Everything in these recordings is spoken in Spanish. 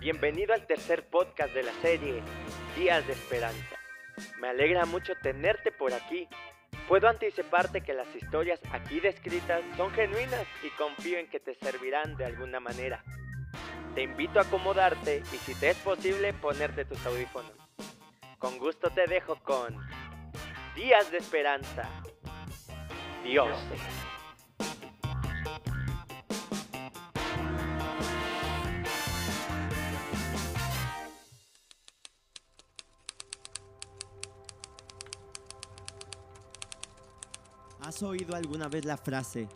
Bienvenido al tercer podcast de la serie Días de Esperanza. Me alegra mucho tenerte por aquí. Puedo anticiparte que las historias aquí descritas son genuinas y confío en que te servirán de alguna manera. Te invito a acomodarte y si te es posible ponerte tus audífonos. Con gusto te dejo con Días de Esperanza. Dios. ¿Has oído alguna vez la frase,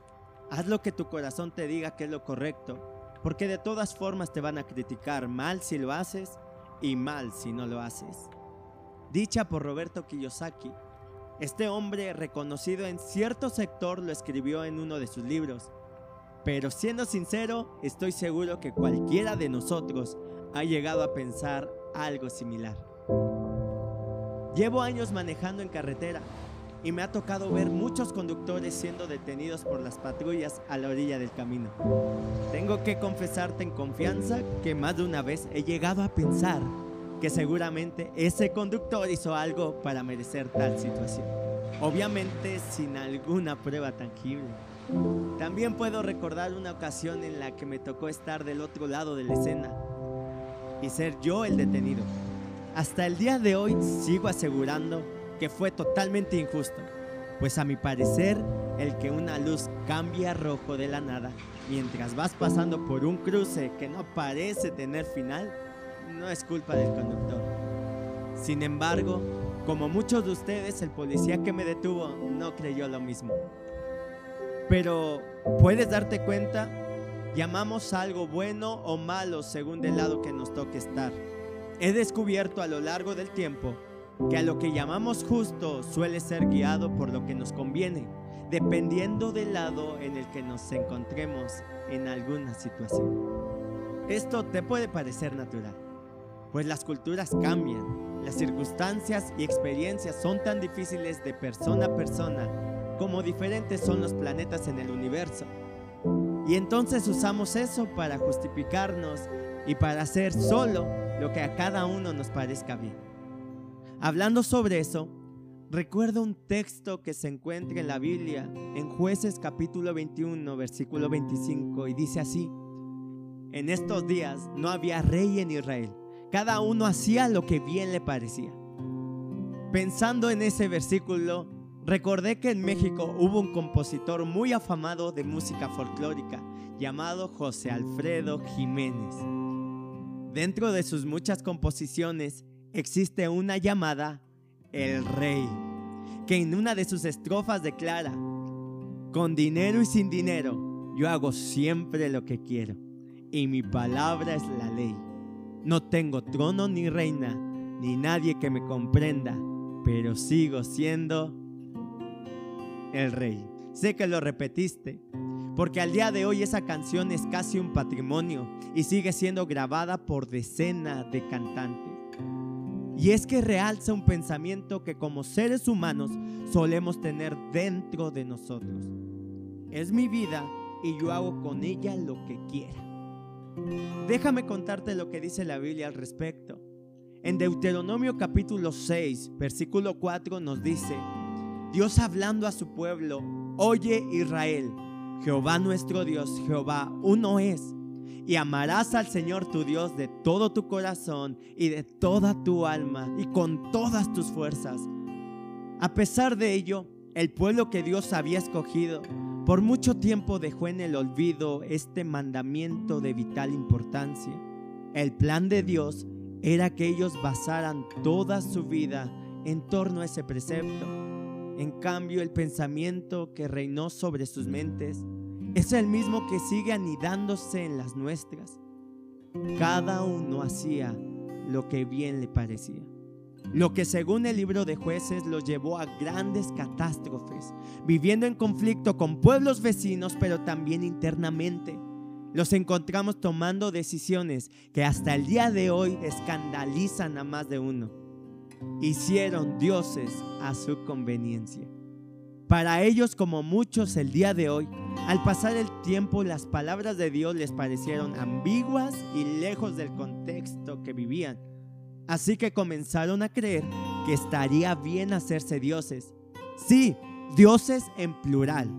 haz lo que tu corazón te diga que es lo correcto, porque de todas formas te van a criticar mal si lo haces y mal si no lo haces? Dicha por Roberto Kiyosaki, este hombre reconocido en cierto sector lo escribió en uno de sus libros, pero siendo sincero, estoy seguro que cualquiera de nosotros ha llegado a pensar algo similar. Llevo años manejando en carretera y me ha tocado ver muchos conductores siendo detenidos por las patrullas a la orilla del camino. Tengo que confesarte en confianza que más de una vez he llegado a pensar que seguramente ese conductor hizo algo para merecer tal situación. Obviamente sin alguna prueba tangible. También puedo recordar una ocasión en la que me tocó estar del otro lado de la escena y ser yo el detenido. Hasta el día de hoy sigo asegurando fue totalmente injusto, pues a mi parecer el que una luz cambie a rojo de la nada mientras vas pasando por un cruce que no parece tener final, no es culpa del conductor. Sin embargo, como muchos de ustedes, el policía que me detuvo no creyó lo mismo. Pero, ¿puedes darte cuenta? Llamamos algo bueno o malo según del lado que nos toque estar. He descubierto a lo largo del tiempo que a lo que llamamos justo suele ser guiado por lo que nos conviene, dependiendo del lado en el que nos encontremos en alguna situación. Esto te puede parecer natural, pues las culturas cambian, las circunstancias y experiencias son tan difíciles de persona a persona como diferentes son los planetas en el universo. Y entonces usamos eso para justificarnos y para hacer solo lo que a cada uno nos parezca bien. Hablando sobre eso, recuerdo un texto que se encuentra en la Biblia, en jueces capítulo 21, versículo 25, y dice así, en estos días no había rey en Israel, cada uno hacía lo que bien le parecía. Pensando en ese versículo, recordé que en México hubo un compositor muy afamado de música folclórica llamado José Alfredo Jiménez. Dentro de sus muchas composiciones, existe una llamada El Rey, que en una de sus estrofas declara, con dinero y sin dinero, yo hago siempre lo que quiero, y mi palabra es la ley. No tengo trono ni reina, ni nadie que me comprenda, pero sigo siendo el rey. Sé que lo repetiste, porque al día de hoy esa canción es casi un patrimonio y sigue siendo grabada por decenas de cantantes. Y es que realza un pensamiento que como seres humanos solemos tener dentro de nosotros. Es mi vida y yo hago con ella lo que quiera. Déjame contarte lo que dice la Biblia al respecto. En Deuteronomio capítulo 6, versículo 4 nos dice, Dios hablando a su pueblo, oye Israel, Jehová nuestro Dios, Jehová uno es y amarás al Señor tu Dios de todo tu corazón y de toda tu alma y con todas tus fuerzas. A pesar de ello, el pueblo que Dios había escogido por mucho tiempo dejó en el olvido este mandamiento de vital importancia. El plan de Dios era que ellos basaran toda su vida en torno a ese precepto. En cambio, el pensamiento que reinó sobre sus mentes es el mismo que sigue anidándose en las nuestras. Cada uno hacía lo que bien le parecía. Lo que según el libro de jueces los llevó a grandes catástrofes, viviendo en conflicto con pueblos vecinos, pero también internamente. Los encontramos tomando decisiones que hasta el día de hoy escandalizan a más de uno. Hicieron dioses a su conveniencia. Para ellos, como muchos el día de hoy, Al pasar el tiempo las palabras de Dios les parecieron ambiguas y lejos del contexto que vivían. Así que comenzaron a creer que estaría bien hacerse dioses. Sí, dioses en plural,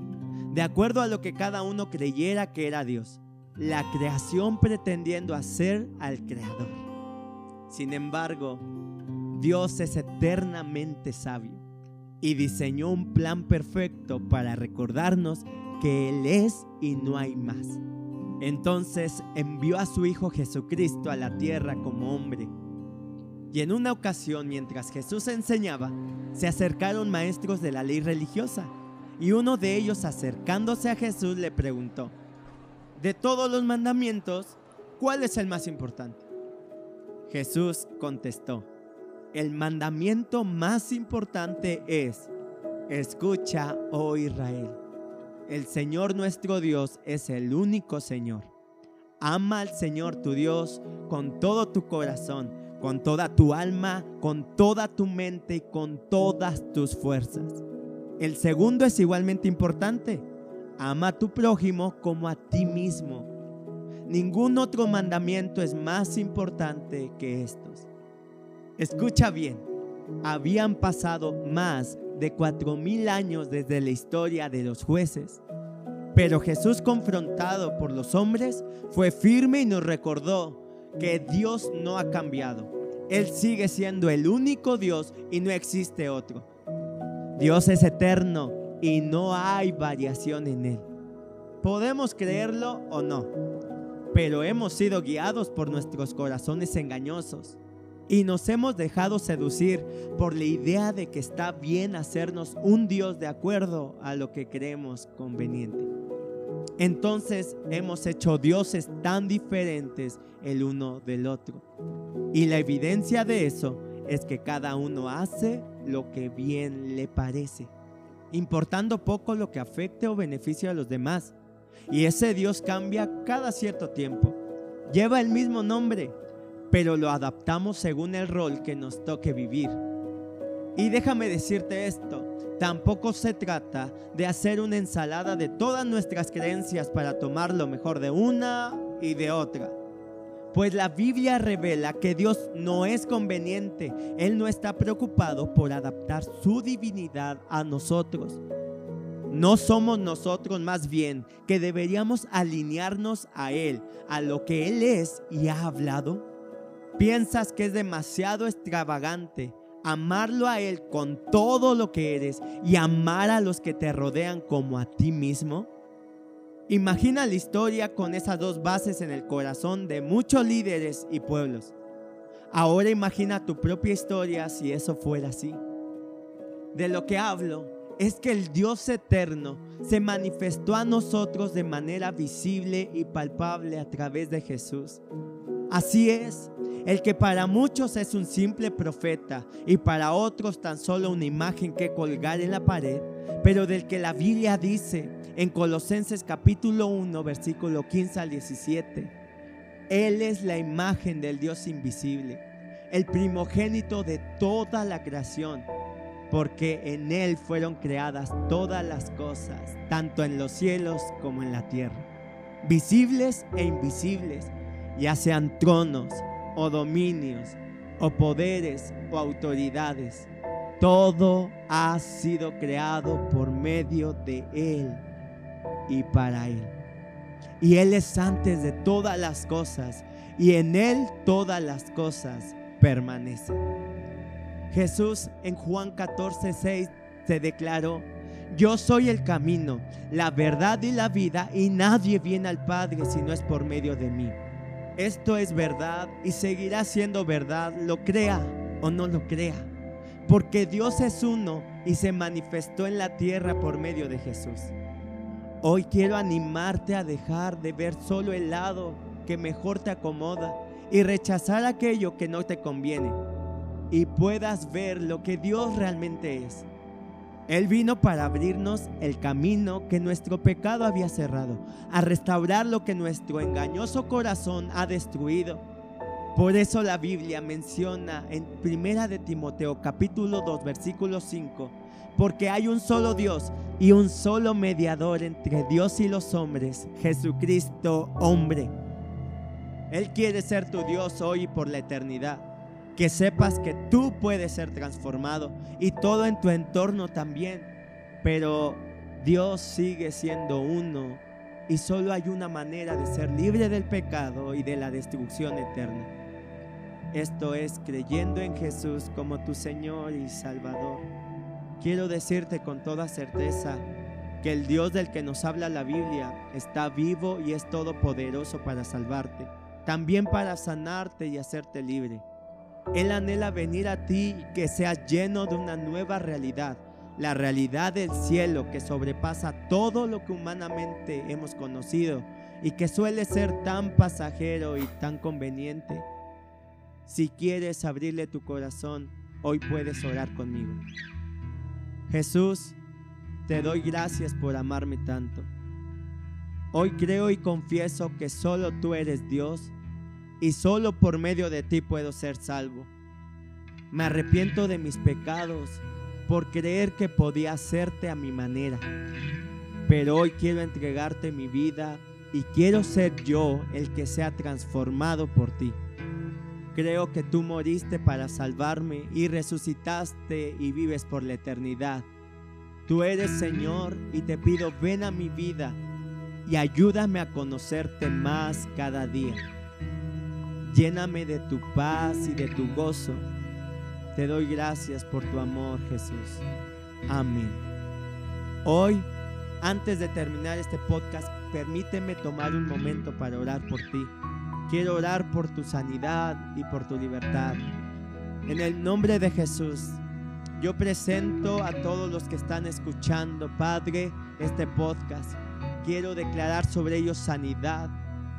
de acuerdo a lo que cada uno creyera que era Dios. La creación pretendiendo hacer al creador. Sin embargo, Dios es eternamente sabio y diseñó un plan perfecto para recordarnos que Él es y no hay más. Entonces envió a su Hijo Jesucristo a la tierra como hombre. Y en una ocasión, mientras Jesús enseñaba, se acercaron maestros de la ley religiosa, y uno de ellos acercándose a Jesús le preguntó, de todos los mandamientos, ¿cuál es el más importante? Jesús contestó, el mandamiento más importante es, escucha, oh Israel el Señor nuestro Dios es el único Señor. Ama al Señor tu Dios con todo tu corazón, con toda tu alma, con toda tu mente y con todas tus fuerzas. El segundo es igualmente importante. Ama a tu prójimo como a ti mismo. Ningún otro mandamiento es más importante que estos. Escucha bien, habían pasado más de cuatro mil años desde la historia de los jueces. Pero Jesús confrontado por los hombres fue firme y nos recordó que Dios no ha cambiado. Él sigue siendo el único Dios y no existe otro. Dios es eterno y no hay variación en Él. Podemos creerlo o no, pero hemos sido guiados por nuestros corazones engañosos y nos hemos dejado seducir por la idea de que está bien hacernos un Dios de acuerdo a lo que creemos conveniente. Entonces hemos hecho dioses tan diferentes el uno del otro. Y la evidencia de eso es que cada uno hace lo que bien le parece, importando poco lo que afecte o beneficie a los demás. Y ese Dios cambia cada cierto tiempo. Lleva el mismo nombre, pero lo adaptamos según el rol que nos toque vivir. Y déjame decirte esto, tampoco se trata de hacer una ensalada de todas nuestras creencias para tomar lo mejor de una y de otra. Pues la Biblia revela que Dios no es conveniente, Él no está preocupado por adaptar su divinidad a nosotros. No somos nosotros más bien que deberíamos alinearnos a Él, a lo que Él es y ha hablado. ¿Piensas que es demasiado extravagante amarlo a Él con todo lo que eres y amar a los que te rodean como a ti mismo? Imagina la historia con esas dos bases en el corazón de muchos líderes y pueblos. Ahora imagina tu propia historia si eso fuera así. De lo que hablo es que el Dios eterno se manifestó a nosotros de manera visible y palpable a través de Jesús. Así es, el que para muchos es un simple profeta y para otros tan solo una imagen que colgar en la pared, pero del que la Biblia dice en Colosenses capítulo 1, versículo 15 al 17, Él es la imagen del Dios invisible, el primogénito de toda la creación, porque en Él fueron creadas todas las cosas, tanto en los cielos como en la tierra, visibles e invisibles, ya sean tronos, o dominios o poderes o autoridades. Todo ha sido creado por medio de Él y para Él. Y Él es antes de todas las cosas y en Él todas las cosas permanecen. Jesús en Juan 14, 6 se declaró, yo soy el camino, la verdad y la vida y nadie viene al Padre si no es por medio de mí. Esto es verdad y seguirá siendo verdad, lo crea o no lo crea. Porque Dios es uno y se manifestó en la tierra por medio de Jesús. Hoy quiero animarte a dejar de ver solo el lado que mejor te acomoda y rechazar aquello que no te conviene y puedas ver lo que Dios realmente es él vino para abrirnos el camino que nuestro pecado había cerrado, a restaurar lo que nuestro engañoso corazón ha destruido. Por eso la Biblia menciona en Primera de Timoteo capítulo 2 versículo 5, porque hay un solo Dios y un solo mediador entre Dios y los hombres, Jesucristo hombre. Él quiere ser tu Dios hoy y por la eternidad. Que sepas que tú puedes ser transformado y todo en tu entorno también. Pero Dios sigue siendo uno y solo hay una manera de ser libre del pecado y de la destrucción eterna. Esto es creyendo en Jesús como tu Señor y Salvador. Quiero decirte con toda certeza que el Dios del que nos habla la Biblia está vivo y es todopoderoso para salvarte, también para sanarte y hacerte libre. Él anhela venir a ti que seas lleno de una nueva realidad, la realidad del cielo que sobrepasa todo lo que humanamente hemos conocido y que suele ser tan pasajero y tan conveniente. Si quieres abrirle tu corazón, hoy puedes orar conmigo. Jesús, te doy gracias por amarme tanto. Hoy creo y confieso que solo tú eres Dios y solo por medio de ti puedo ser salvo. Me arrepiento de mis pecados por creer que podía hacerte a mi manera. Pero hoy quiero entregarte mi vida y quiero ser yo el que sea transformado por ti. Creo que tú moriste para salvarme y resucitaste y vives por la eternidad. Tú eres Señor y te pido ven a mi vida y ayúdame a conocerte más cada día. Lléname de tu paz y de tu gozo te doy gracias por tu amor, Jesús. Amén. Hoy, antes de terminar este podcast, permíteme tomar un momento para orar por ti. Quiero orar por tu sanidad y por tu libertad. En el nombre de Jesús, yo presento a todos los que están escuchando, Padre, este podcast. Quiero declarar sobre ellos sanidad,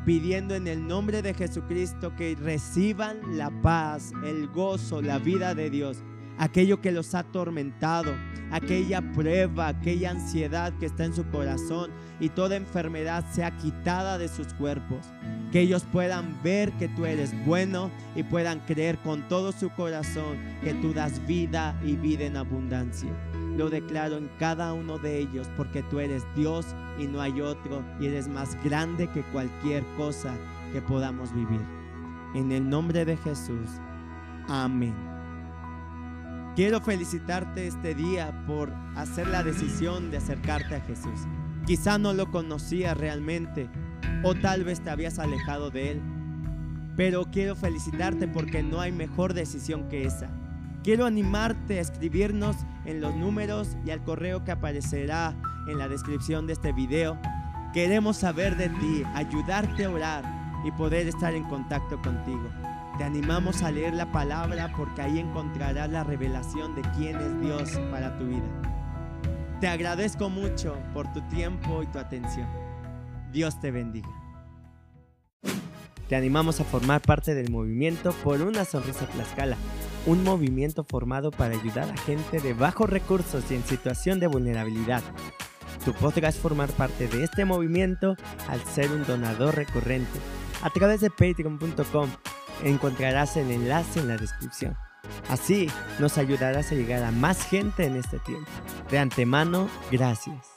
pidiendo en el nombre de Jesucristo que reciban la paz, el gozo, la vida de Dios. Aquello que los ha atormentado, aquella prueba, aquella ansiedad que está en su corazón y toda enfermedad sea quitada de sus cuerpos. Que ellos puedan ver que tú eres bueno y puedan creer con todo su corazón que tú das vida y vida en abundancia. Lo declaro en cada uno de ellos porque tú eres Dios y no hay otro y eres más grande que cualquier cosa que podamos vivir. En el nombre de Jesús. Amén. Quiero felicitarte este día por hacer la decisión de acercarte a Jesús. Quizá no lo conocías realmente o tal vez te habías alejado de Él. Pero quiero felicitarte porque no hay mejor decisión que esa. Quiero animarte a escribirnos en los números y al correo que aparecerá en la descripción de este video. Queremos saber de ti, ayudarte a orar y poder estar en contacto contigo. Te animamos a leer la palabra porque ahí encontrarás la revelación de quién es Dios para tu vida. Te agradezco mucho por tu tiempo y tu atención. Dios te bendiga. Te animamos a formar parte del movimiento por una sonrisa Tlaxcala un movimiento formado para ayudar a gente de bajos recursos y en situación de vulnerabilidad. Tú podrás formar parte de este movimiento al ser un donador recurrente. A través de patreon.com encontrarás el enlace en la descripción. Así nos ayudarás a llegar a más gente en este tiempo. De antemano, gracias.